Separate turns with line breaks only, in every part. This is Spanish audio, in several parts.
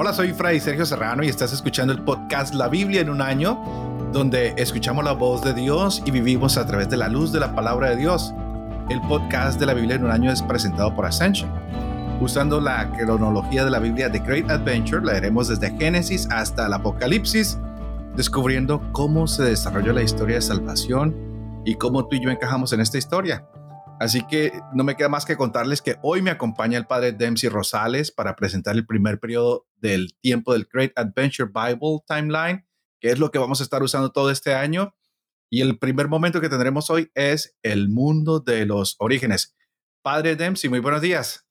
Hola, soy Fray Sergio Serrano y estás escuchando el podcast La Biblia en un año, donde escuchamos la voz de Dios y vivimos a través de la luz de la palabra de Dios. El podcast de la Biblia en un año es presentado por Ascension. Usando la cronología de la Biblia The Great Adventure, leeremos desde Génesis hasta el Apocalipsis, descubriendo cómo se desarrolló la historia de salvación y cómo tú y yo encajamos en esta historia. Así que no me queda más que contarles que hoy me acompaña el padre Dempsey Rosales para presentar el primer periodo del tiempo del Great Adventure Bible Timeline, que es lo que vamos a estar usando todo este año. Y el primer momento que tendremos hoy es el mundo de los orígenes. Padre Dempsey, muy buenos días.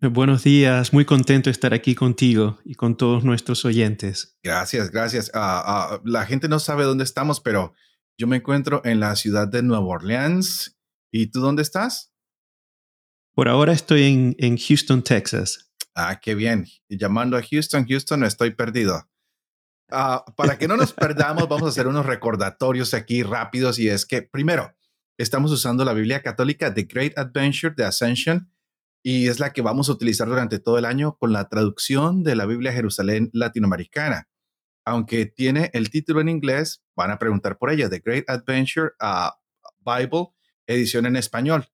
Buenos días, muy contento de estar aquí contigo y con todos nuestros oyentes.
Gracias, gracias. Ah, la gente no sabe dónde estamos, pero yo me encuentro en la ciudad de Nueva Orleans ¿Y tú dónde estás?
Por ahora estoy en, en Houston, Texas.
Ah, qué bien. llamando a Houston, Houston, estoy perdido. Ah, para que no nos perdamos, vamos a hacer unos recordatorios aquí rápidos y es que, primero, estamos usando la Biblia católica The Great Adventure de Ascension y es la que vamos a utilizar durante todo el año con la traducción de la Biblia Jerusalén latinoamericana. Aunque tiene el título en inglés, van a preguntar por ella, The Great Adventure uh, Bible edición en español.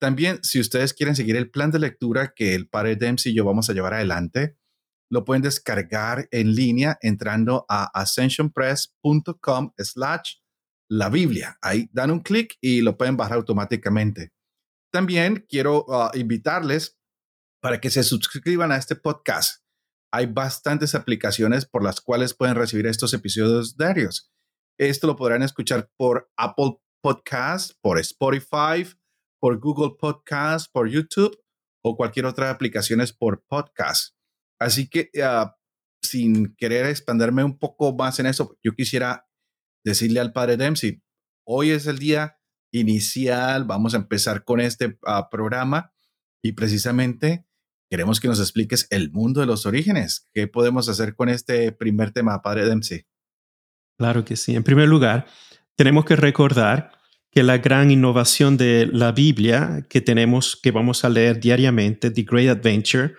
También, si ustedes quieren seguir el plan de lectura que el padre Dempsey y yo vamos a llevar adelante, lo pueden descargar en línea entrando a ascensionpress.com slash la Biblia. Ahí dan un clic y lo pueden bajar automáticamente. También quiero ah, invitarles para que se suscriban a este podcast. Hay bastantes aplicaciones por las cuales pueden recibir estos episodios diarios. Esto lo podrán escuchar por Apple Podcast, por Spotify, por Google Podcast, por YouTube o cualquier otra aplicación por podcast. Así que ah, sin querer expanderme un poco más en eso, yo quisiera decirle al padre Dempsey, hoy es el día inicial, vamos a empezar con este ah, programa y precisamente queremos que nos expliques el mundo de los orígenes. ¿Qué podemos hacer con este primer tema, padre Dempsey?
Claro que sí. En primer lugar, tenemos que recordar que la gran innovación de la Biblia que tenemos, que vamos a leer diariamente, The Great Adventure,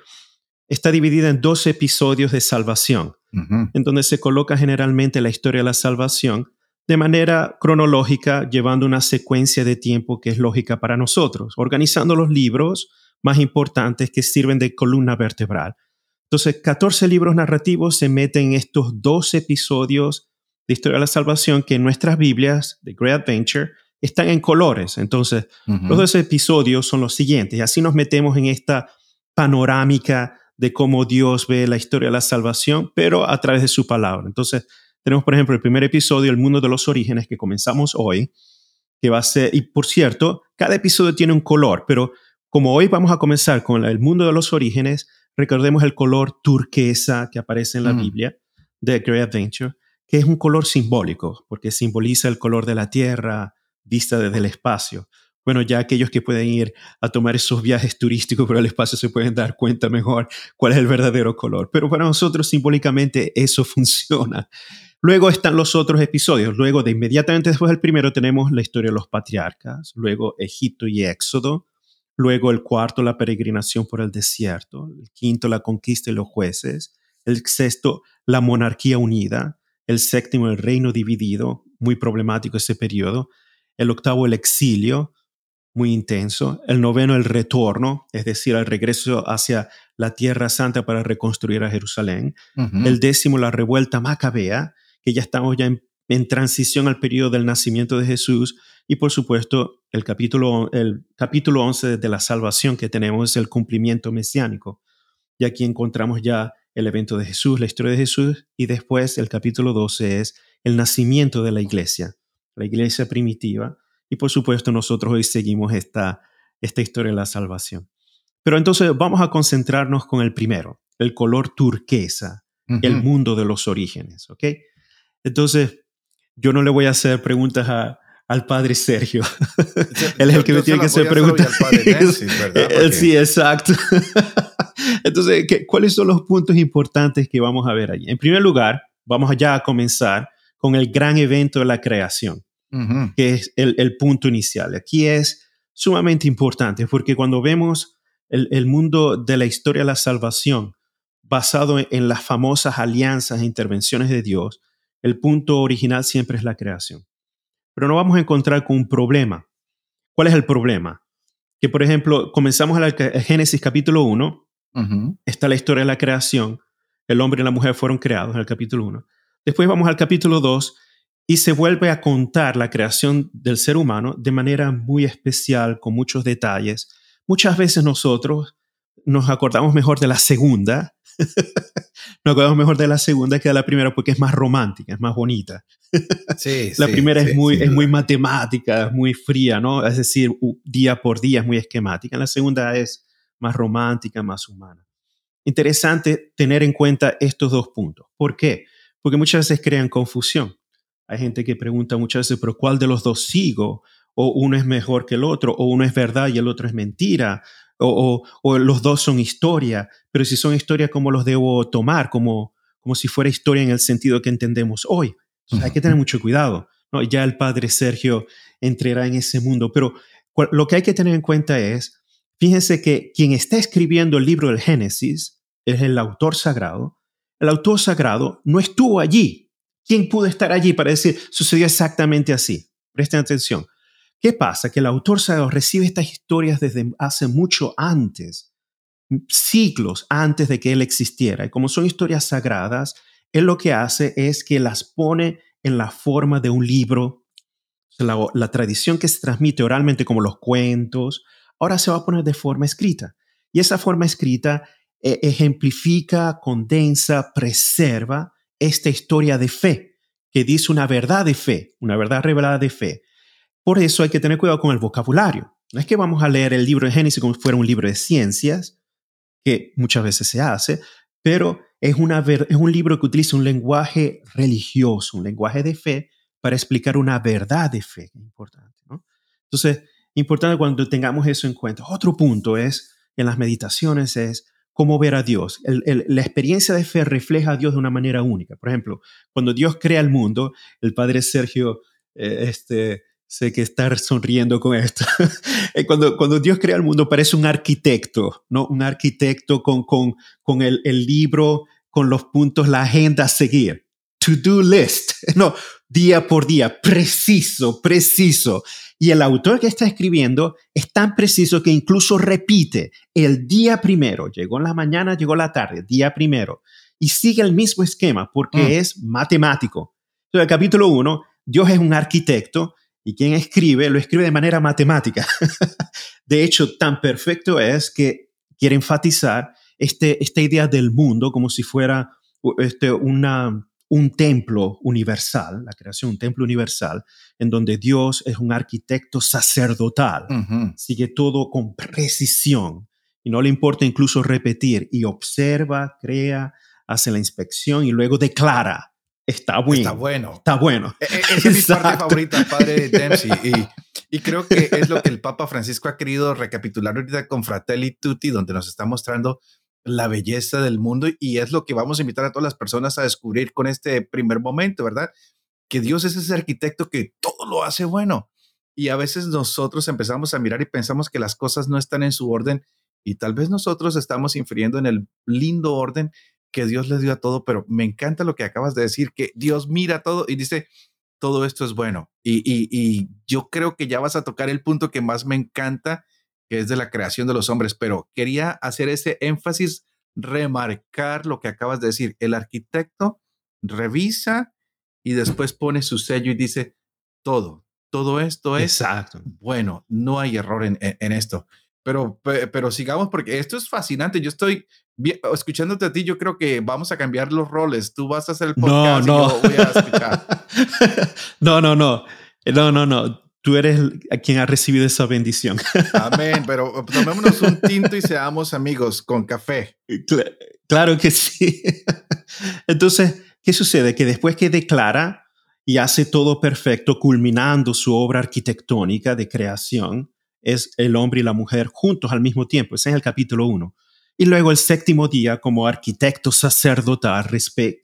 está dividida en dos episodios de salvación, en donde se coloca generalmente la historia de la salvación de manera cronológica, llevando una secuencia de tiempo que es lógica para nosotros, organizando los libros más importantes que sirven de columna vertebral. Entonces, 14 libros narrativos se meten en estos dos episodios de historia de la salvación que en nuestras Biblias, The Great Adventure, están en colores. Entonces, los dos episodios son los siguientes. Y así nos metemos en esta panorámica de cómo Dios ve la historia de la salvación, pero a través de su palabra. Entonces, tenemos, por ejemplo, el primer episodio, El mundo de los orígenes, que comenzamos hoy, que va a ser, y por cierto, cada episodio tiene un color, pero como hoy vamos a comenzar con el mundo de los orígenes, recordemos el color turquesa que aparece en la Biblia de Great Adventure, que es un color simbólico, porque simboliza el color de la tierra, vista desde el espacio. Bueno, ya aquellos que pueden ir a tomar esos viajes turísticos por el espacio se pueden dar cuenta mejor cuál es el verdadero color. Pero para nosotros simbólicamente eso funciona. Luego están los otros episodios. Luego, de inmediatamente después del primero, tenemos la historia de los patriarcas. Luego, Egipto y Éxodo. Luego, el cuarto, la peregrinación por el desierto. El quinto, la conquista y los jueces. El sexto, la monarquía unida. El séptimo, el reino dividido. Muy problemático ese periodo el octavo el exilio, muy intenso, el noveno el retorno, es decir, el regreso hacia la Tierra Santa para reconstruir a Jerusalén, el décimo la revuelta macabea, que ya estamos ya en, transición al periodo del nacimiento de Jesús, y por supuesto el capítulo, el capítulo 11 de la salvación que tenemos es el cumplimiento mesiánico. Y aquí encontramos ya el evento de Jesús, la historia de Jesús, y después el capítulo 12 es el nacimiento de la iglesia la iglesia primitiva, y por supuesto nosotros hoy seguimos esta, esta historia de la salvación. Pero entonces vamos a concentrarnos con el primero, el color turquesa, el mundo de los orígenes, ¿ok? Entonces, yo no le voy a hacer preguntas al padre Sergio. Él es el que me tiene que hacer preguntas. Sí, exacto. Entonces, ¿cuáles son los puntos importantes que vamos a ver allí? En primer lugar, vamos ya a comenzar con el gran evento de la creación que es el, punto inicial. Aquí es sumamente importante porque cuando vemos el, mundo de la historia de la salvación, basado en, las famosas alianzas e intervenciones de Dios, el punto original siempre es la creación. Pero no vamos a encontrar con un problema. ¿Cuál es el problema? Que, por ejemplo, comenzamos a Génesis capítulo 1, está la historia de la creación, el hombre y la mujer fueron creados en el capítulo 1. Después vamos al capítulo 2 y se vuelve a contar la creación del ser humano de manera muy especial, con muchos detalles. Muchas veces nosotros nos acordamos mejor de la segunda, nos acordamos mejor de la segunda que de la primera porque es más romántica, es más bonita. Sí, la primera es, muy, es muy matemática, es muy fría, ¿no? Es decir, día por día es muy esquemática. La segunda es más romántica, más humana. Interesante tener en cuenta estos dos puntos. ¿Por qué? Porque muchas veces crean confusión. Hay gente que pregunta muchas veces, pero ¿cuál de los dos sigo? O uno es mejor que el otro, o uno es verdad y el otro es mentira, o, los dos son historia, pero si son historia, ¿cómo los debo tomar? Como, como si fuera historia en el sentido que entendemos hoy. hay que tener mucho cuidado. ¿no? Ya el padre Sergio entrará en ese mundo, pero lo que hay que tener en cuenta es, fíjense que quien está escribiendo el libro del Génesis es el autor sagrado. El autor sagrado no estuvo allí ¿Quién pudo estar allí para decir, sucedió exactamente así? Presten atención. ¿Qué pasa? Que el autor sagrado recibe estas historias desde hace mucho antes, siglos antes de que él existiera. Y como son historias sagradas, él lo que hace es que las pone en la forma de un libro. La, la tradición que se transmite oralmente como los cuentos, ahora se va a poner de forma escrita. Y esa forma escrita eh, ejemplifica, condensa, preserva esta historia de fe, que dice una verdad de fe, una verdad revelada de fe. Por eso hay que tener cuidado con el vocabulario. No es que vamos a leer el libro de Génesis como si fuera un libro de ciencias, que muchas veces se hace, pero es, es un libro que utiliza un lenguaje religioso, un lenguaje de fe, para explicar una verdad de fe. Importante, ¿no? Entonces, importante cuando tengamos eso en cuenta. Otro punto es, en las meditaciones, es cómo ver a Dios. la experiencia de fe refleja a Dios de una manera única. Por ejemplo, cuando Dios crea el mundo, el padre Sergio, eh, este, sé que está sonriendo con esto. Eh, cuando, cuando Dios crea el mundo parece un arquitecto, ¿no? Un arquitecto con, con, con el, el libro, con los puntos, la agenda a seguir. To-do list, no, día por día, preciso, preciso. Y el autor que está escribiendo es tan preciso que incluso repite el día primero, llegó en la mañana, llegó la tarde, día primero, y sigue el mismo esquema porque mm. es matemático. Entonces, el capítulo 1, Dios es un arquitecto y quien escribe lo escribe de manera matemática. de hecho, tan perfecto es que quiere enfatizar este, esta idea del mundo como si fuera este, una, un templo universal, la creación, un templo universal, en donde Dios es un arquitecto sacerdotal, sigue todo con precisión y no le importa incluso repetir y observa, crea, hace la inspección y luego declara. Está bueno.
Está bueno.
Está bueno.
E, e, esa es mi parte favorita, padre Dempsey. Y, y, creo que es lo que el Papa Francisco ha querido recapitular ahorita con Fratelli Tutti, donde nos está mostrando la belleza del mundo y es lo que vamos a invitar a todas las personas a descubrir con este primer momento, ¿verdad? Que Dios es ese arquitecto que todo lo hace bueno. Y a veces nosotros empezamos a mirar y pensamos que las cosas no están en su orden y tal vez nosotros estamos infiriendo en el lindo orden que Dios le dio a todo, pero me encanta lo que acabas de decir, que Dios mira todo y dice, todo esto es bueno. Y, y, y yo creo que ya vas a tocar el punto que más me encanta que es de la creación de los hombres, pero quería hacer ese énfasis, remarcar lo que acabas de decir. El arquitecto revisa y después pone su sello y dice, todo, todo esto es
Exacto.
bueno, no hay error en, esto. Pero, pero sigamos porque esto es fascinante. Yo estoy escuchándote a ti, yo creo que vamos a cambiar los roles. Tú vas a hacer el podcast no, no. y yo voy a escuchar.
no, no, no. No, no, no tú eres quien ha recibido esa bendición.
Amén, pero tomémonos un tinto y seamos amigos con café.
Claro que sí. Entonces, ¿qué sucede? Que después que declara y hace todo perfecto, culminando su obra arquitectónica de creación, es el hombre y la mujer juntos al mismo tiempo. Ese es el capítulo 1. Y luego el séptimo día, como arquitecto sacerdotal,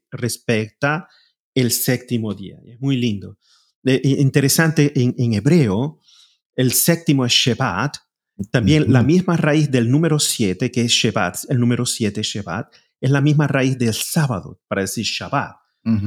respecta el séptimo día. Es muy lindo interesante, en, hebreo, el séptimo es Shevat, también la misma raíz del número siete, que es Shevat, el número siete Shevat, es la misma raíz del sábado, para decir Shabbat,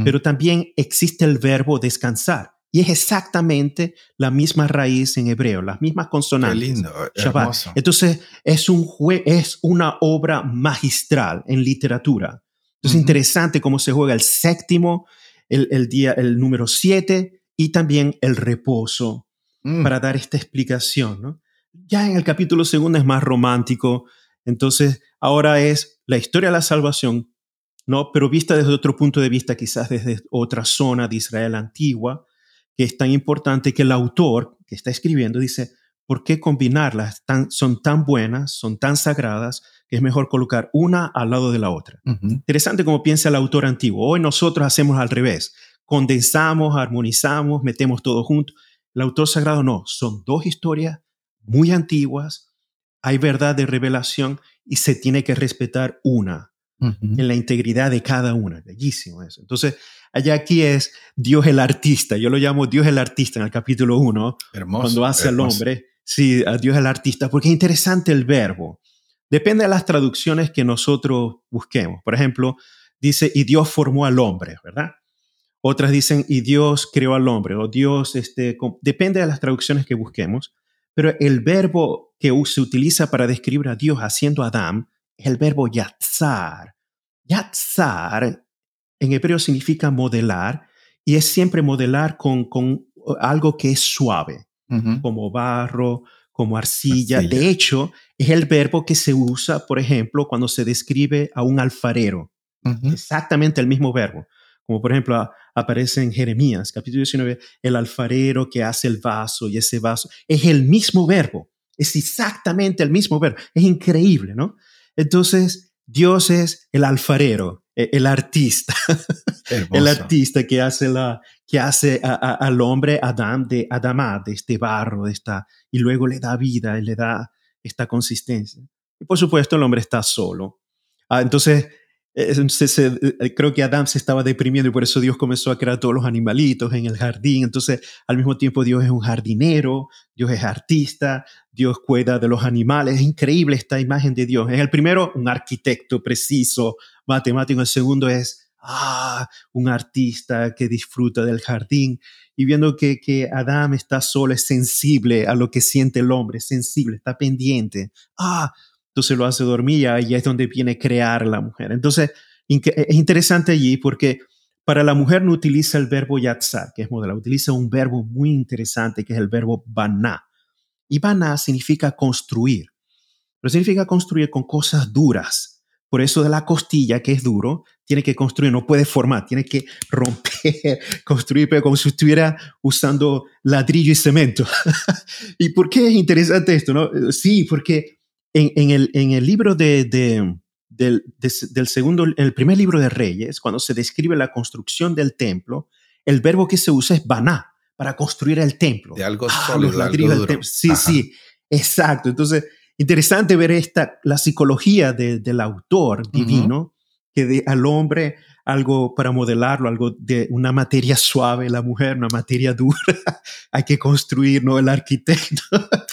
pero también existe el verbo descansar. Y es exactamente la misma raíz en hebreo, las mismas consonantes.
Qué lindo, Shabbat.
Entonces, es, un es una obra magistral en literatura. Entonces, interesante cómo se juega el séptimo, el, día, el número siete y también el reposo mm. para dar esta explicación. ¿no? Ya en el capítulo segundo es más romántico, entonces ahora es la historia de la salvación, ¿no? pero vista desde otro punto de vista, quizás desde otra zona de Israel antigua, que es tan importante que el autor que está escribiendo dice, ¿por qué combinarlas? son tan buenas, son tan sagradas, que es mejor colocar una al lado de la otra. Interesante como piensa el autor antiguo. Hoy nosotros hacemos al revés. Condensamos, armonizamos, metemos todo junto. El autor sagrado no, son dos historias muy antiguas, hay verdad de revelación y se tiene que respetar una en la integridad de cada una. Bellísimo eso. Entonces, allá aquí es Dios el artista. Yo lo llamo Dios el artista en el capítulo 1. Cuando hace al hombre. Sí, a Dios el artista, porque es interesante el verbo. Depende de las traducciones que nosotros busquemos. Por ejemplo, dice, y Dios formó al hombre, ¿verdad? Otras dicen, y Dios creó al hombre, o Dios, este, depende de las traducciones que busquemos, pero el verbo que se utiliza para describir a Dios haciendo Adán es el verbo yatzar. Yatzar en hebreo significa modelar y es siempre modelar con, con algo que es suave, como barro, como arcilla. De hecho, es el verbo que se usa, por ejemplo, cuando se describe a un alfarero. Exactamente el mismo verbo. Como por ejemplo aparece en Jeremías, capítulo 19, el alfarero que hace el vaso y ese vaso. Es el mismo verbo. Es exactamente el mismo verbo. Es increíble, ¿no? Entonces, Dios es el alfarero, e, el artista, el artista que hace, la, que hace al hombre Adán de Adamá, de este barro, de esta, y luego le da vida y le da esta consistencia. Y por supuesto el hombre está solo. Ah, entonces, eh, creo que Adán se estaba deprimiendo y por eso Dios comenzó a crear todos los animalitos en el jardín. Entonces, al mismo tiempo, Dios es un jardinero, Dios es artista, Dios cuida de los animales. Es increíble esta imagen de Dios. Es el primero, un arquitecto preciso, matemático. El segundo es, ah, un artista que disfruta del jardín. Y viendo que, que Adán está solo, es sensible a lo que siente el hombre, sensible, está pendiente. Ah, entonces lo hace dormir y es donde viene crear la mujer. Entonces es interesante allí porque para la mujer no utiliza el verbo yatzar, que es modelar, utiliza un verbo muy interesante que es el verbo baná. Y baná significa construir, pero significa construir con cosas duras. Por eso de la costilla, que es duro, tiene que construir, no puede formar, tiene que romper, construir, pero como si estuviera usando ladrillo y cemento. ¿Y por qué es interesante esto? No? Sí, porque en, el, en el, libro de, del, segundo, el primer libro de Reyes, cuando se describe la construcción del templo, el verbo que se usa es baná, para construir el templo.
De algo ah, sólido, algo
Sí, sí, exacto. Entonces, interesante ver esta, la psicología del autor divino, que de, al hombre algo para modelarlo, algo de una materia suave, la mujer, una materia dura, hay que construir, ¿no? El arquitecto.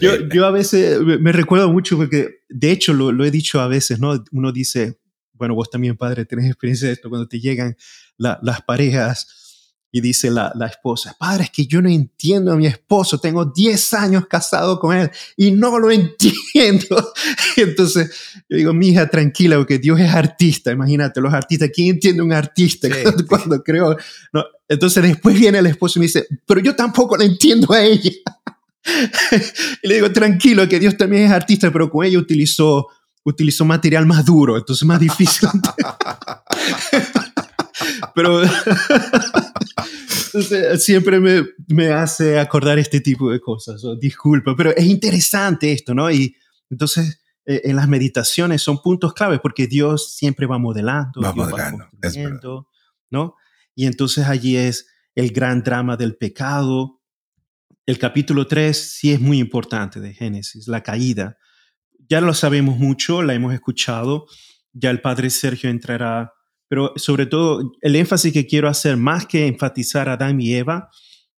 Yo, yo, a veces me recuerdo mucho porque, de hecho, lo, lo, he dicho a veces, ¿no? Uno dice, bueno, vos también, padre, tenés experiencia de esto, cuando te llegan las parejas y dice la, la, esposa, padre, es que yo no entiendo a mi esposo, tengo 10 años casado con él y no lo entiendo. entonces yo digo, mi hija, tranquila, porque Dios es artista, imagínate, los artistas, ¿quién entiende un artista cuando, creo? No. Entonces después viene el esposo y me dice, pero yo tampoco la entiendo a ella. y le digo, tranquilo, que Dios también es artista, pero con ella utilizó, utilizó material más duro, entonces más difícil. pero entonces, siempre me, me, hace acordar este tipo de cosas. disculpa, pero es interesante esto, ¿no? Y entonces, eh, en las meditaciones son puntos claves porque Dios siempre va modelando,
va modelando,
¿no? Y entonces allí es el gran drama del pecado. El capítulo 3 sí es muy importante de Génesis, la caída. Ya lo sabemos mucho, la hemos escuchado. Ya el padre Sergio entrará pero sobre todo, el énfasis que quiero hacer, más que enfatizar a Adán y Eva,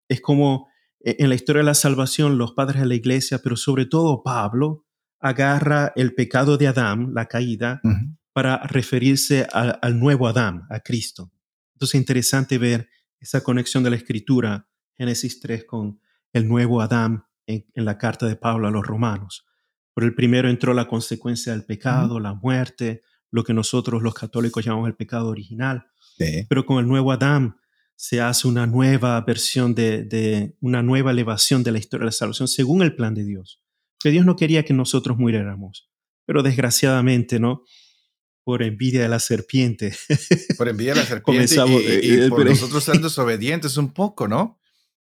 es como eh, en la historia de la salvación, los padres de la iglesia, pero sobre todo Pablo, agarra el pecado de Adán, la caída, para referirse al nuevo Adán, a Cristo. Entonces es interesante ver esa conexión de la escritura, Génesis 3, con el nuevo Adán en, la carta de Pablo a los romanos. Por el primero entró la consecuencia del pecado, la muerte, lo que nosotros los católicos llamamos el pecado original. Pero con el nuevo Adán se hace una nueva versión de, una nueva elevación de la historia de la salvación según el plan de Dios. Que Dios no quería que nosotros muriéramos, pero desgraciadamente, ¿no? Por envidia de la serpiente.
Por envidia de la serpiente y, eh, por nosotros ser desobedientes un poco, ¿no?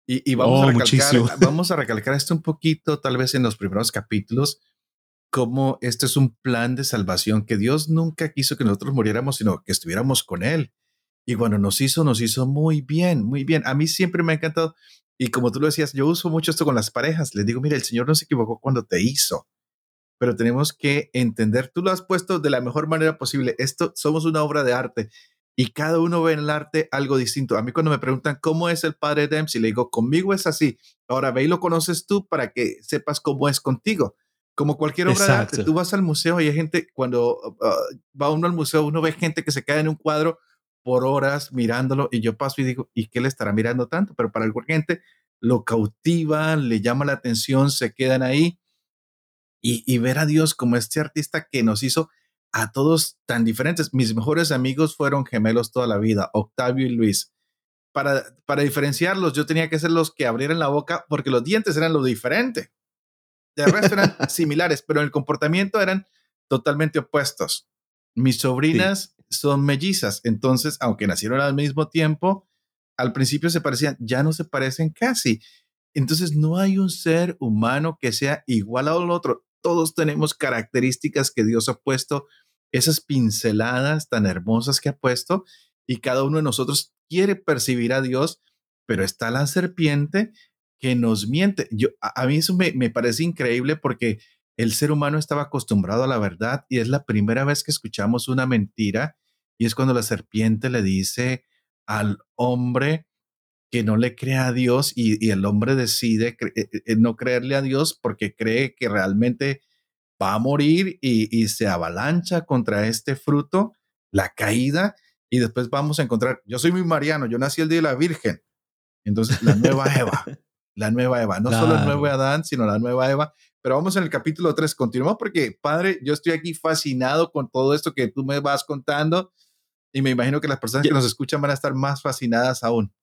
Y, vamos, a oh, recalcar, vamos a recalcar esto un poquito, tal vez en los primeros capítulos, cómo este es un plan de salvación, que Dios nunca quiso que nosotros muriéramos, sino que estuviéramos con Él. Y cuando nos hizo, nos hizo muy bien, muy bien. A mí siempre me ha encantado. Y como tú lo decías, yo uso mucho esto con las parejas. Les digo, mira, el Señor no se equivocó cuando te hizo, pero tenemos que entender, tú lo has puesto de la mejor manera posible. Esto somos una obra de arte y cada uno ve en el arte algo distinto. A mí cuando me preguntan cómo es el padre Dempsey, le digo, conmigo es así. Ahora ve y lo conoces tú para que sepas cómo es contigo. Como cualquier obra de arte, tú vas al museo y hay gente, cuando ah, va uno al museo, uno ve gente que se cae en un cuadro por horas mirándolo y yo paso y digo, ¿y qué le estará mirando tanto? Pero para alguna gente lo cautiva, le llama la atención, se quedan ahí y, ver a Dios como este artista que nos hizo a todos tan diferentes. Mis mejores amigos fueron gemelos toda la vida, Octavio y Luis. Para, para diferenciarlos, yo tenía que ser los que abrieran la boca porque los dientes eran lo diferente. De resto eran similares, pero en el comportamiento eran totalmente opuestos. Mis sobrinas son mellizas. Entonces, aunque nacieron al mismo tiempo, al principio se parecían, ya no se parecen casi. Entonces, no hay un ser humano que sea igual al otro. Todos tenemos características que Dios ha puesto, esas pinceladas tan hermosas que ha puesto, y cada uno de nosotros quiere percibir a Dios, pero está la serpiente que nos miente. Yo, a, mí eso me, me parece increíble porque el ser humano estaba acostumbrado a la verdad y es la primera vez que escuchamos una mentira y es cuando la serpiente le dice al hombre que no le crea a Dios y, el hombre decide eh, eh, no creerle a Dios porque cree que realmente va a morir y, se avalancha contra este fruto, la caída, y después vamos a encontrar, yo soy muy mariano, yo nací el día de la Virgen, entonces la nueva Eva, la nueva Eva, no solo el nuevo Adán, sino la nueva Eva, pero vamos en el capítulo 3, continuamos porque, padre, yo estoy aquí fascinado con todo esto que tú me vas contando y me imagino que las personas que nos escuchan van a estar más fascinadas aún.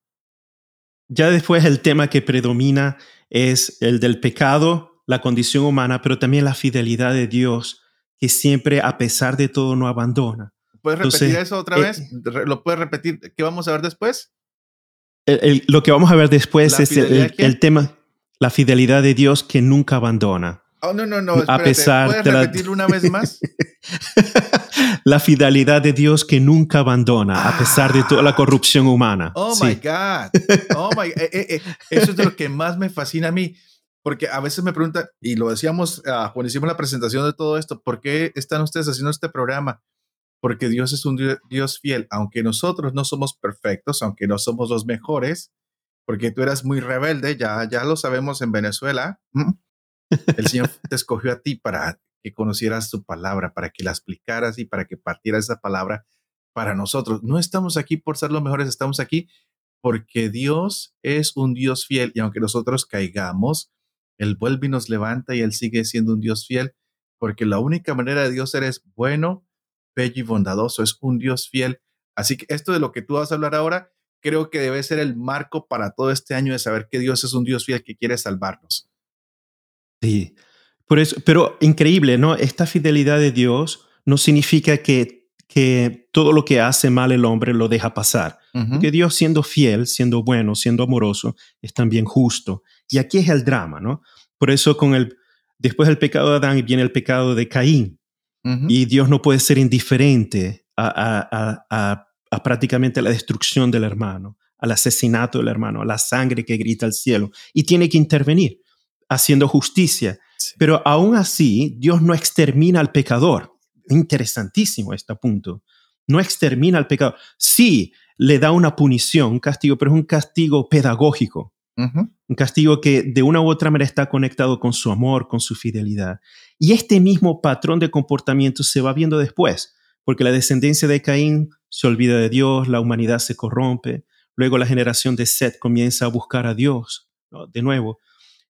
Ya después el tema que predomina es el del pecado, la condición humana, pero también la fidelidad de Dios, que siempre, a pesar de todo, no abandona.
¿Puedes repetir eso otra eh, vez? ¿Lo puedes repetir? ¿Qué vamos a ver después?
lo que vamos a ver después es el, tema, la fidelidad de Dios que nunca abandona.
Oh, no, no, no. A pesar ¿Puedes de repetirlo una vez más?
la fidelidad de Dios que nunca abandona, a pesar de toda la corrupción humana.
Oh my God. Oh my eh, eh, eh, Eso es de lo que más me fascina a mí. Porque a veces me preguntan, y lo decíamos uh, cuando hicimos la presentación de todo esto, ¿por qué están ustedes haciendo este programa? Porque Dios es un Dios fiel, aunque nosotros no somos perfectos, aunque no somos los mejores, porque tú eras muy rebelde, ya, ya lo sabemos en Venezuela. El Señor te escogió a ti para que conocieras su palabra, para que la explicaras y para que partieras esa palabra para nosotros. No estamos aquí por ser los mejores, estamos aquí porque Dios es un Dios fiel y aunque nosotros caigamos, Él vuelve y nos levanta y Él sigue siendo un Dios fiel porque la única manera de Dios ser es bueno, bello y bondadoso, es un Dios fiel. Así que esto de lo que tú vas a hablar ahora, creo que debe ser el marco para todo este año de saber que Dios es un Dios fiel que quiere salvarnos.
Sí, por eso, pero increíble, ¿no? Esta fidelidad de Dios no significa que, que todo lo que hace mal el hombre lo deja pasar. Que Dios siendo fiel, siendo bueno, siendo amoroso, es también justo. Y aquí es el drama, ¿no? Por eso con el, después del pecado de Adán viene el pecado de Caín. Y Dios no puede ser indiferente a, a, a prácticamente la destrucción del hermano, al asesinato del hermano, a la sangre que grita al cielo. Y tiene que intervenir haciendo justicia. Pero aún así, Dios no extermina al pecador. Interesantísimo este punto. No extermina al pecador. Sí, le da una punición, un castigo, pero es un castigo pedagógico. Un castigo que de una u otra manera está conectado con su amor, con su fidelidad. Y este mismo patrón de comportamiento se va viendo después. porque la descendencia de Caín se olvida de Dios, la humanidad se corrompe, luego la generación de Seth comienza a buscar a Dios, de nuevo,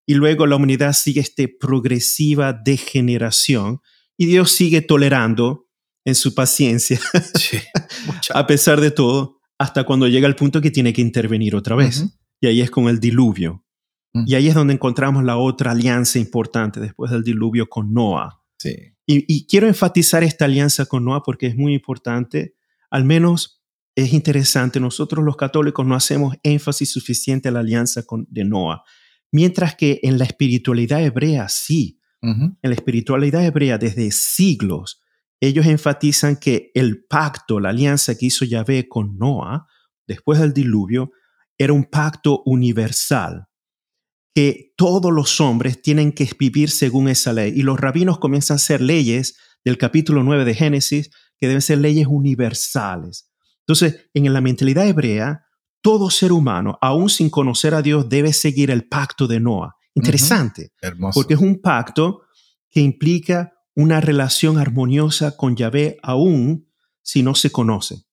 y luego la humanidad sigue esta progresiva degeneración y Dios sigue tolerando en su paciencia, a pesar de todo, hasta cuando llega el punto que tiene que intervenir otra vez. Y ahí es con el diluvio. Y ahí es donde encontramos la otra alianza importante después del diluvio con Noah.
Sí.
Y, quiero enfatizar esta alianza con Noah porque es muy importante. Al menos es interesante, nosotros los católicos no hacemos énfasis suficiente a la alianza con, de Noah. Mientras que en la espiritualidad hebrea sí. En la espiritualidad hebrea desde siglos, ellos enfatizan que el pacto, la alianza que hizo Yahvé con Noah después del diluvio, era un pacto universal que todos los hombres tienen que vivir según esa ley. Y los rabinos comienzan a hacer leyes del capítulo 9 de Génesis que deben ser leyes universales. Entonces, en la mentalidad hebrea, todo ser humano, aún sin conocer a Dios, debe seguir el pacto de Noah. Interesante, porque es un pacto que implica una relación armoniosa con Yahvé aún si no se conoce.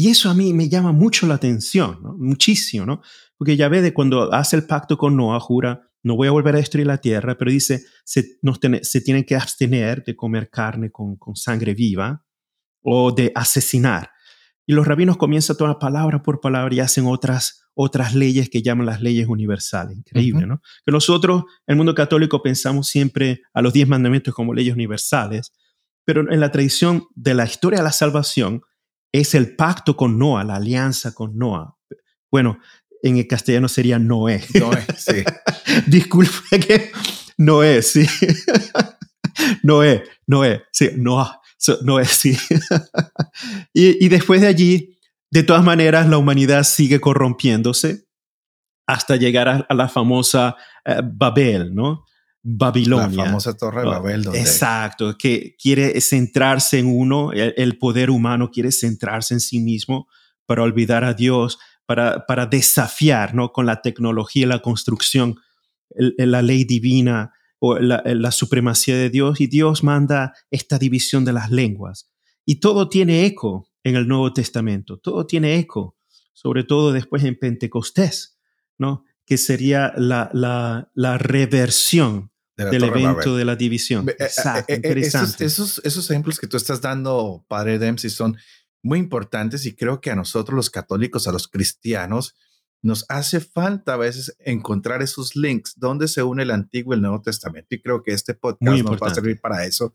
Y eso a mí me llama mucho la atención, muchísimo, ¿no? Porque ya ve de cuando hace el pacto con Noah, jura, no voy a volver a destruir la tierra, pero dice, se, se tienen que abstener de comer carne con, con, sangre viva o de asesinar. Y los rabinos comienzan toda palabra por palabra y hacen otras, otras leyes que llaman las leyes universales. Increíble, ¿no? Que nosotros, el mundo católico, pensamos siempre a los diez mandamientos como leyes universales, pero en la tradición de la historia de la salvación es el pacto con Noah, la alianza con Noah. Bueno, en el castellano sería Noé.
Noé, sí.
Disculpe que Noé, sí. Noé, Noé, sí, Noah, Noé, sí. y, después de allí, de todas maneras, la humanidad sigue corrompiéndose hasta llegar a, la famosa eh, Babel, ¿no? Babilonia.
La famosa Torre de Babel.
Exacto, que quiere centrarse en uno, el, poder humano quiere centrarse en sí mismo para olvidar a Dios para, desafiar ¿no? con la tecnología, la construcción, la ley divina o la, supremacía de Dios y Dios manda esta división de las lenguas. Y todo tiene eco en el Nuevo Testamento, todo tiene eco, sobre todo después en Pentecostés, ¿no? Que sería la, la, reversión del evento de la división.
Eh, eh, Exacto, eh, interesante. Esos, esos, ejemplos que tú estás dando, Padre Dempsey, son muy importantes y creo que a nosotros los católicos, a los cristianos, nos hace falta a veces encontrar esos links donde se une el Antiguo y el Nuevo Testamento. Y creo que este podcast nos va a servir para eso,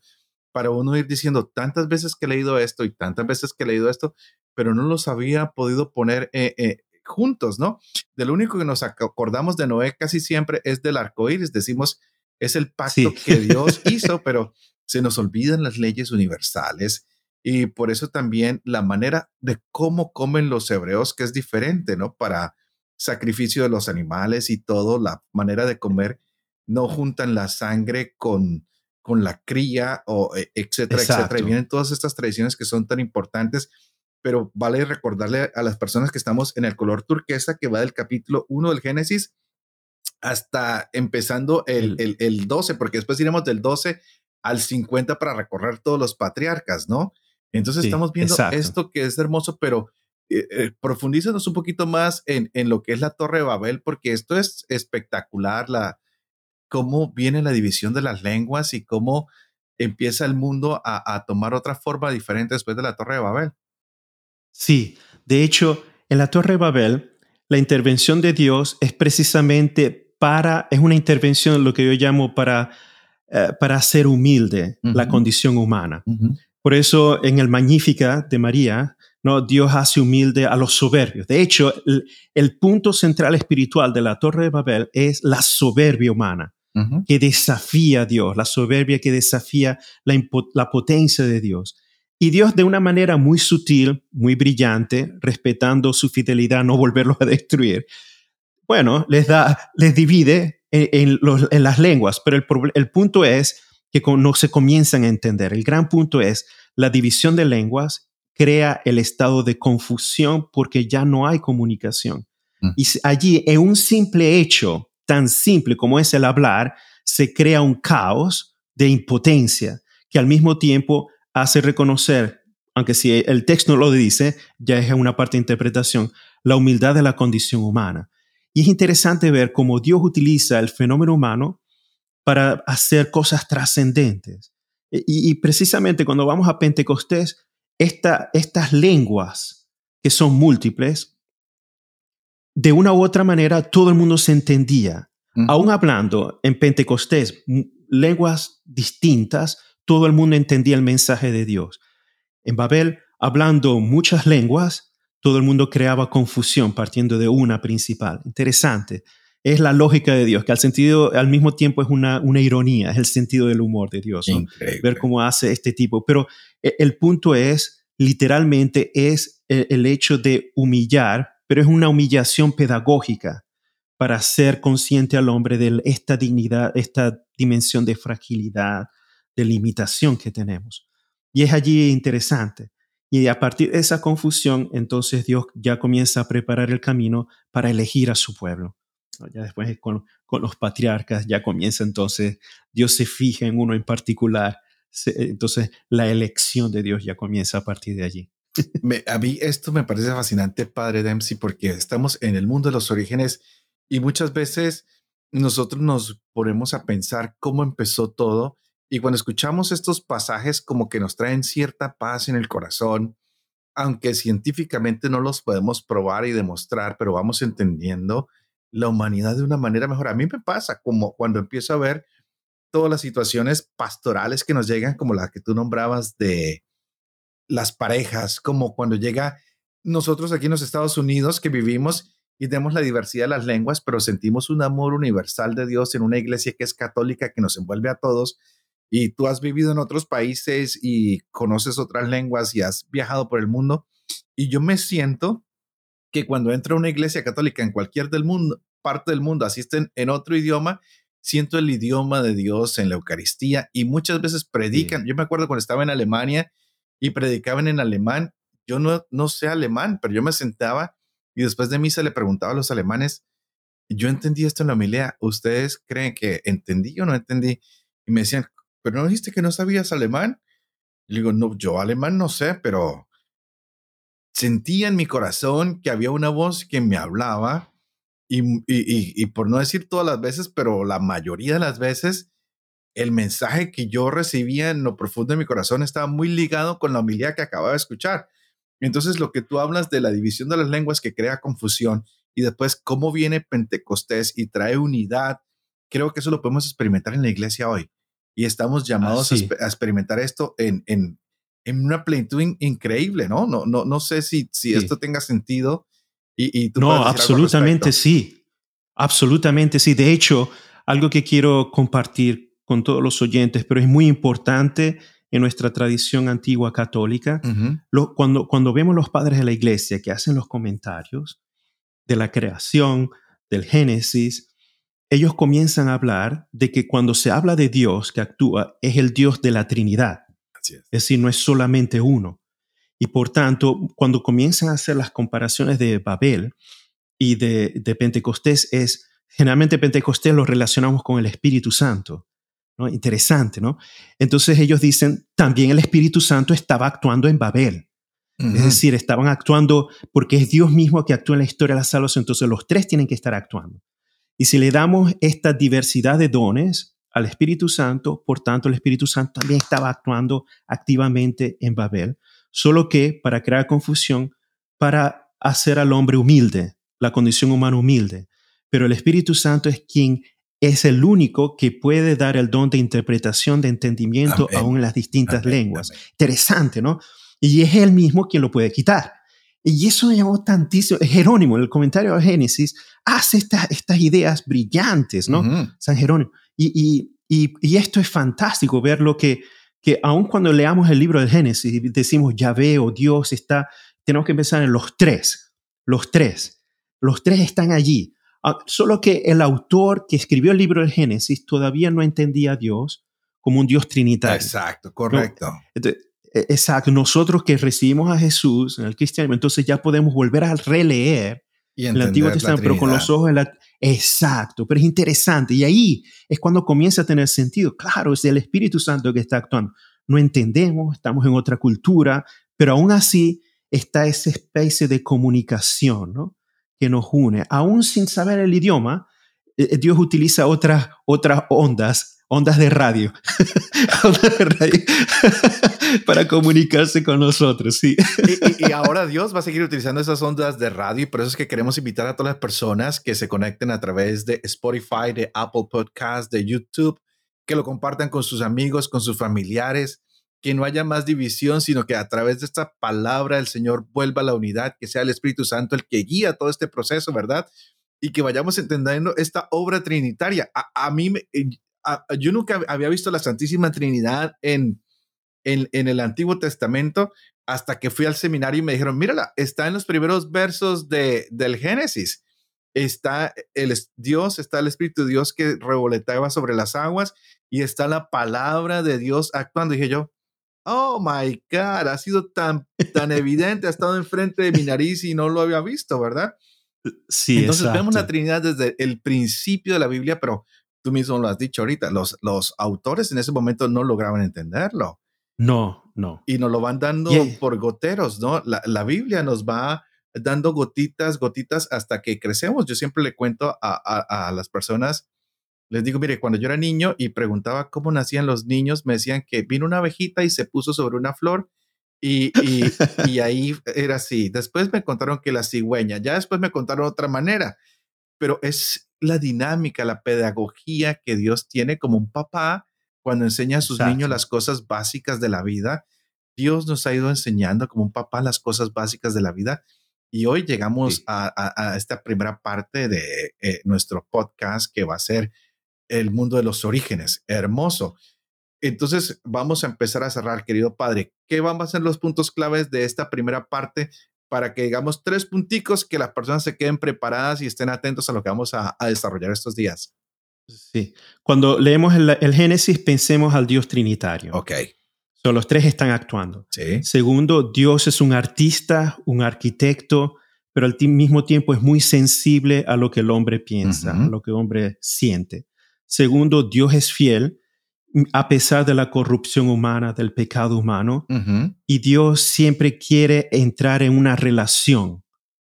para uno ir diciendo tantas veces que he leído esto y tantas veces que he leído esto, pero no los había podido poner eh, eh, juntos, ¿no? Del único que nos acordamos de Noé casi siempre es del arco iris. Decimos, es el pacto que Dios hizo, pero se nos olvidan las leyes universales y por eso también la manera de cómo comen los hebreos, que es diferente, ¿no? Para sacrificio de los animales y todo, la manera de comer, no juntan la sangre con, con la cría, o e, etcétera, etcétera. Y vienen todas estas tradiciones que son tan importantes, pero vale recordarle a las personas que estamos en el color turquesa, que va del capítulo 1 del Génesis hasta empezando el, el, el 12, porque después iremos del 12 al 50 para recorrer todos los patriarcas, ¿no? Entonces estamos viendo esto que es hermoso, pero eh, eh, profundízanos un poquito más en, en, lo que es la Torre de Babel, porque esto es espectacular, la, cómo viene la división de las lenguas y cómo empieza el mundo a, a tomar otra forma diferente después de la Torre de Babel.
Sí, de hecho, en la Torre de Babel, la intervención de Dios es precisamente para, es una intervención, lo que yo llamo para, eh, para hacer humilde la condición humana. Por eso en el Magnífica de María, ¿no? Dios hace humilde a los soberbios. De hecho, el, punto central espiritual de la Torre de Babel es la soberbia humana, que desafía a Dios, la soberbia que desafía la, la potencia de Dios. Y Dios de una manera muy sutil, muy brillante, respetando su fidelidad, no volverlo a destruir, bueno, les da, les divide en, las lenguas, pero el, el punto es que no se comienzan a entender. El gran punto es la división de lenguas crea el estado de confusión porque ya no hay comunicación. Mm. Y allí, en un simple hecho tan simple como es el hablar, se crea un caos de impotencia que al mismo tiempo hace reconocer aunque si el texto no lo dice, ya es una parte de interpretación, la humildad de la condición humana. Y es interesante ver cómo Dios utiliza el fenómeno humano para hacer cosas trascendentes. Y, precisamente cuando vamos a Pentecostés, estas lenguas que son múltiples, de una u otra manera todo el mundo se entendía. Aún hablando en Pentecostés lenguas distintas, todo el mundo entendía el mensaje de Dios. En Babel, hablando muchas lenguas, todo el mundo creaba confusión partiendo de una principal. Interesante. Es la lógica de Dios, que al, sentido, al mismo tiempo es una, una ironía, es el sentido del humor de Dios. Ver cómo hace este tipo. Pero eh, el punto es, literalmente, es el, el hecho de humillar, pero es una humillación pedagógica para ser consciente al hombre de esta dignidad, esta dimensión de fragilidad, de limitación que tenemos. Y es allí interesante. Y a partir de esa confusión, entonces Dios ya comienza a preparar el camino para elegir a su pueblo. Ya después con, los patriarcas ya comienza entonces, Dios se fija en uno en particular. entonces la elección de Dios ya comienza a partir de allí.
a mí esto me parece fascinante, Padre Dempsey, porque estamos en el mundo de los orígenes y muchas veces nosotros nos ponemos a pensar cómo empezó todo y cuando escuchamos estos pasajes como que nos traen cierta paz en el corazón, aunque científicamente no los podemos probar y demostrar, pero vamos entendiendo la humanidad de una manera mejor. A mí me pasa como cuando empiezo a ver todas las situaciones pastorales que nos llegan, como la que tú nombrabas de las parejas, como cuando llega nosotros aquí en los Estados Unidos que vivimos y tenemos la diversidad de las lenguas, pero sentimos un amor universal de Dios en una iglesia que es católica, que nos envuelve a todos. Y tú has vivido en otros países y conoces otras lenguas y has viajado por el mundo. Y yo me siento que cuando entro a una iglesia católica en cualquier del mundo, parte del mundo, asisten en otro idioma, siento el idioma de Dios en la Eucaristía y muchas veces predican. Yo me acuerdo cuando estaba en Alemania y predicaban en alemán. Yo no, no sé alemán, pero yo me sentaba y después de misa le preguntaba a los alemanes, yo entendí esto en la homilía, ¿ustedes creen que entendí o no entendí? Y me decían, ¿pero no dijiste que no sabías alemán? Y le digo, no, yo alemán no sé, pero sentía en mi corazón que había una voz que me hablaba y, y, y, por no decir todas las veces, pero la mayoría de las veces, el mensaje que yo recibía en lo profundo de mi corazón estaba muy ligado con la homilía que acababa de escuchar. Entonces, lo que tú hablas de la división de las lenguas que crea confusión y después cómo viene Pentecostés y trae unidad, creo que eso lo podemos experimentar en la iglesia hoy. Y estamos llamados a, experimentar esto en, en, en, una plenitud increíble, ¿no? No, no, no sé si, si esto tenga sentido. Y,
no, absolutamente sí. Absolutamente sí. De hecho, algo que quiero compartir con todos los oyentes, pero es muy importante en nuestra tradición antigua católica, cuando, cuando vemos los padres de la iglesia que hacen los comentarios de la creación, del Génesis, ellos comienzan a hablar de que cuando se habla de Dios que actúa, es el Dios de la Trinidad. es. decir, no es solamente uno. Y por tanto, cuando comienzan a hacer las comparaciones de Babel y de, de Pentecostés, es generalmente Pentecostés lo relacionamos con el Espíritu Santo. Interesante, ¿no? Entonces ellos dicen, también el Espíritu Santo estaba actuando en Babel. Es decir, estaban actuando porque es Dios mismo que actúa en la historia de la salvación. Entonces los tres tienen que estar actuando. Y si le damos esta diversidad de dones al Espíritu Santo, por tanto el Espíritu Santo también estaba actuando activamente en Babel, solo que para crear confusión, para hacer al hombre humilde, la condición humana humilde. Pero el Espíritu Santo es quien es el único que puede dar el don de interpretación, de entendimiento aún en las distintas lenguas. Interesante, ¿no? Y es él mismo quien lo puede quitar. Y eso me llamó tantísimo. Jerónimo, en el comentario de Génesis, hace estas ideas brillantes, ¿no? San Jerónimo. Y, y, esto es fantástico, ver lo que, que aun cuando leamos el libro de Génesis y decimos Yahvé o Dios está, tenemos que pensar en los tres, los tres. Los tres están allí Ah, solo que el autor que escribió el libro del Génesis todavía no entendía a Dios como un Dios trinitario.
Exacto, correcto.
E, exacto. Nosotros que recibimos a Jesús en el cristianismo, entonces ya podemos volver a releer el Antiguo Testamento, pero con los ojos de la... Exacto, pero es interesante. Y ahí es cuando comienza a tener sentido. Claro, es el Espíritu Santo que está actuando. No entendemos, estamos en otra cultura, pero aún así está esa especie de comunicación ¿no? que nos une. Aún sin saber el idioma, Dios utiliza otras, otras ondas, ondas de radio, ondas de radio para comunicarse con nosotros, sí.
Y, y, ahora Dios va a seguir utilizando esas ondas de radio y por eso es que queremos invitar a todas las personas que se conecten a través de Spotify, de Apple Podcast, de YouTube, que lo compartan con sus amigos, con sus familiares, que no haya más división, sino que a través de esta palabra el Señor vuelva a la unidad, que sea el Espíritu Santo el que guía todo este proceso, ¿verdad? Y que vayamos entendiendo esta obra trinitaria. A, mí, yo nunca había visto la Santísima Trinidad en, en, en, el Antiguo Testamento hasta que fui al seminario y me dijeron, mírala, está en los primeros versos de, del Génesis. Está el Dios, está el Espíritu de Dios que revoloteaba sobre las aguas y está la palabra de Dios actuando. dije yo, oh my God, ha sido tan, tan evidente, ha estado enfrente de mi nariz y no lo había visto, ¿verdad?
Sí,
Entonces vemos la Trinidad desde el principio de la Biblia, pero tú mismo lo has dicho ahorita, los, los autores en ese momento no lograban entenderlo.
No, no.
Y nos lo van dando por goteros, ¿no? La, la, Biblia nos va dando gotitas, gotitas hasta que crecemos. Yo siempre le cuento a, a, a las personas les digo, mire, cuando yo era niño y preguntaba cómo nacían los niños, me decían que vino una abejita y se puso sobre una flor y, y, ahí era así. Después me contaron que la cigüeña, ya después me contaron otra manera, pero es la dinámica, la pedagogía que Dios tiene como un papá cuando enseña a sus niños las cosas básicas de la vida. Dios nos ha ido enseñando como un papá las cosas básicas de la vida. Y hoy llegamos a, a, esta primera parte de eh, nuestro podcast que va a ser el mundo de los orígenes. Hermoso. Entonces, vamos a empezar a cerrar, querido padre. ¿Qué van a ser los puntos claves de esta primera parte para que digamos tres punticos que las personas se queden preparadas y estén atentos a lo que vamos a, desarrollar estos días?
Sí. Cuando leemos el, Génesis, pensemos al Dios Trinitario.
Ok.
So, los tres están actuando.
Sí.
Segundo, Dios es un artista, un arquitecto, pero al mismo tiempo es muy sensible a lo que el hombre piensa, a lo que el hombre siente. Segundo, Dios es fiel a pesar de la corrupción humana, del pecado humano, y Dios siempre quiere entrar en una relación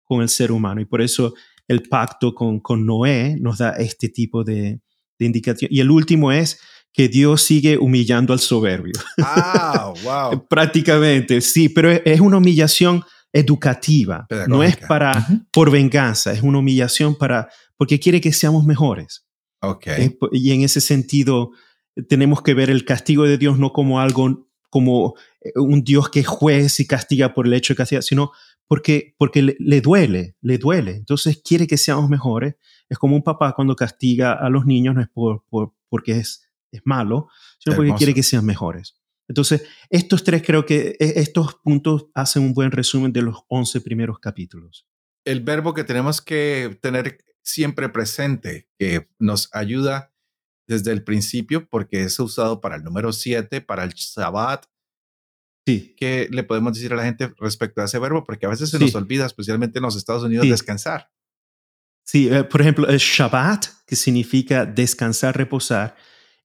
con el ser humano. Y por eso el pacto con, con Noé nos da este tipo de, de indicación. Y el último es que Dios sigue humillando al soberbio.
Ah, wow.
Prácticamente, sí, pero es una humillación educativa, no es para por venganza, es una humillación para porque quiere que seamos mejores.
Okay.
y en ese sentido, tenemos que ver el castigo de Dios no como algo, como eh, un Dios que juez y castiga por el hecho de castigar, sino porque, porque le, duele, le duele. Entonces quiere que seamos mejores. Es como un papá cuando castiga a los niños, no es por, porque es, es malo, sino porque quiere que sean mejores. Entonces, estos tres creo que e, estos puntos hacen un buen resumen de los 11 primeros capítulos.
El verbo que tenemos que tener siempre presente, que nos ayuda desde el principio porque es usado para el número 7, para el Shabbat.
Sí.
¿Qué le podemos decir a la gente respecto a ese verbo? Porque a veces se nos olvida, especialmente en los Estados Unidos, descansar.
Sí, eh, por ejemplo, el Shabbat, que significa descansar, reposar,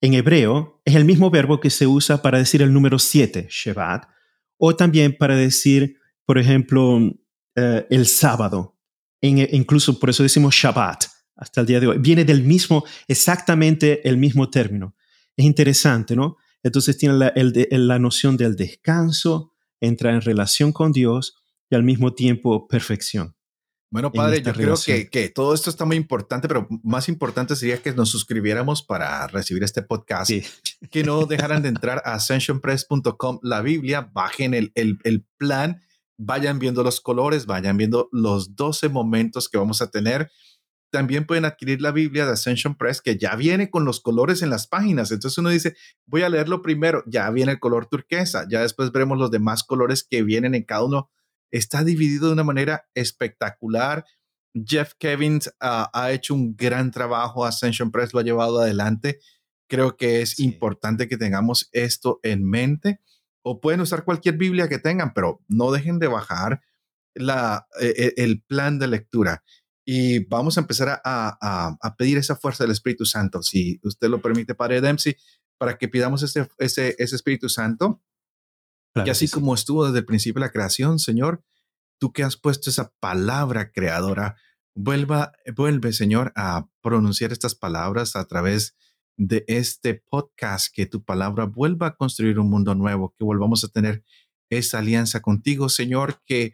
en hebreo es el mismo verbo que se usa para decir el número 7, Shabbat, o también para decir, por ejemplo, eh, el sábado, e incluso por eso decimos Shabbat hasta el día de hoy. Viene del mismo, exactamente el mismo término. Es interesante, ¿no? Entonces tiene la, la noción del descanso, entra en relación con Dios y al mismo tiempo perfección.
Bueno, padre, yo creo que, que, todo esto está muy importante, pero más importante sería que nos suscribiéramos para recibir este podcast. Que no dejaran de entrar a ascensionpress.com, la Biblia, bajen el, el, el plan vayan viendo los colores, vayan viendo los 12 momentos que vamos a tener. También pueden adquirir la Biblia de Ascension Press, que ya viene con los colores en las páginas. Entonces uno dice, voy a leerlo primero, ya viene el color turquesa, ya después veremos los demás colores que vienen en cada uno. Está dividido de una manera espectacular. Jeff Kevins ah, ha hecho un gran trabajo, Ascension Press lo ha llevado adelante. Creo que es importante que tengamos esto en mente o pueden usar cualquier Biblia que tengan, pero no dejen de bajar la, e, e, el plan de lectura. Y vamos a empezar a, a, pedir esa fuerza del Espíritu Santo, si usted lo permite, Padre Dempsey, para que pidamos ese, ese, ese Espíritu Santo. y así como estuvo desde el principio de la creación, Señor, tú que has puesto esa palabra creadora, vuelva, vuelve, Señor, a pronunciar estas palabras a través de este podcast, que tu palabra vuelva a construir un mundo nuevo, que volvamos a tener esa alianza contigo, Señor, que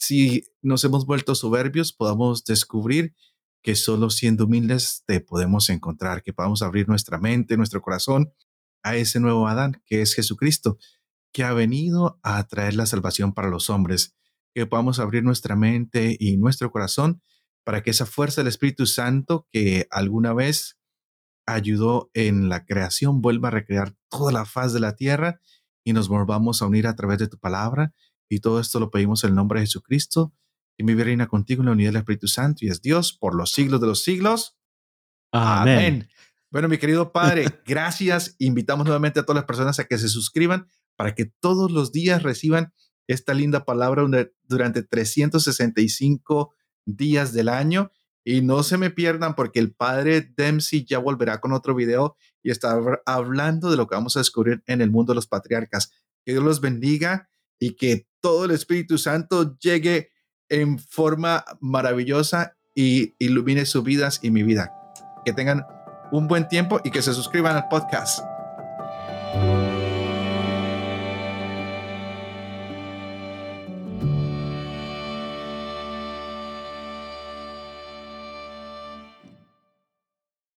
si nos hemos vuelto soberbios, podamos descubrir que solo siendo humildes te podemos encontrar, que podamos abrir nuestra mente, nuestro corazón a ese nuevo Adán, que es Jesucristo, que ha venido a traer la salvación para los hombres, que podamos abrir nuestra mente y nuestro corazón para que esa fuerza del Espíritu Santo que alguna vez ayudó en la creación vuelva a recrear toda la faz de la tierra y nos volvamos a unir a través de tu palabra. Y todo esto lo pedimos en el nombre de Jesucristo, y mi reina contigo en la unidad del Espíritu Santo y es Dios por los siglos de los siglos. Amén. Bueno, mi querido Padre, gracias. Invitamos nuevamente a todas las personas a que se suscriban para que todos los días reciban esta linda palabra durante 365 días del año. Y no se me pierdan porque el padre Dempsey ya volverá con otro video y está hablando de lo que vamos a descubrir en el mundo de los patriarcas. Que Dios los bendiga y que todo el Espíritu Santo llegue en forma maravillosa y ilumine sus vidas y mi vida. Que tengan un buen tiempo y que se suscriban al podcast.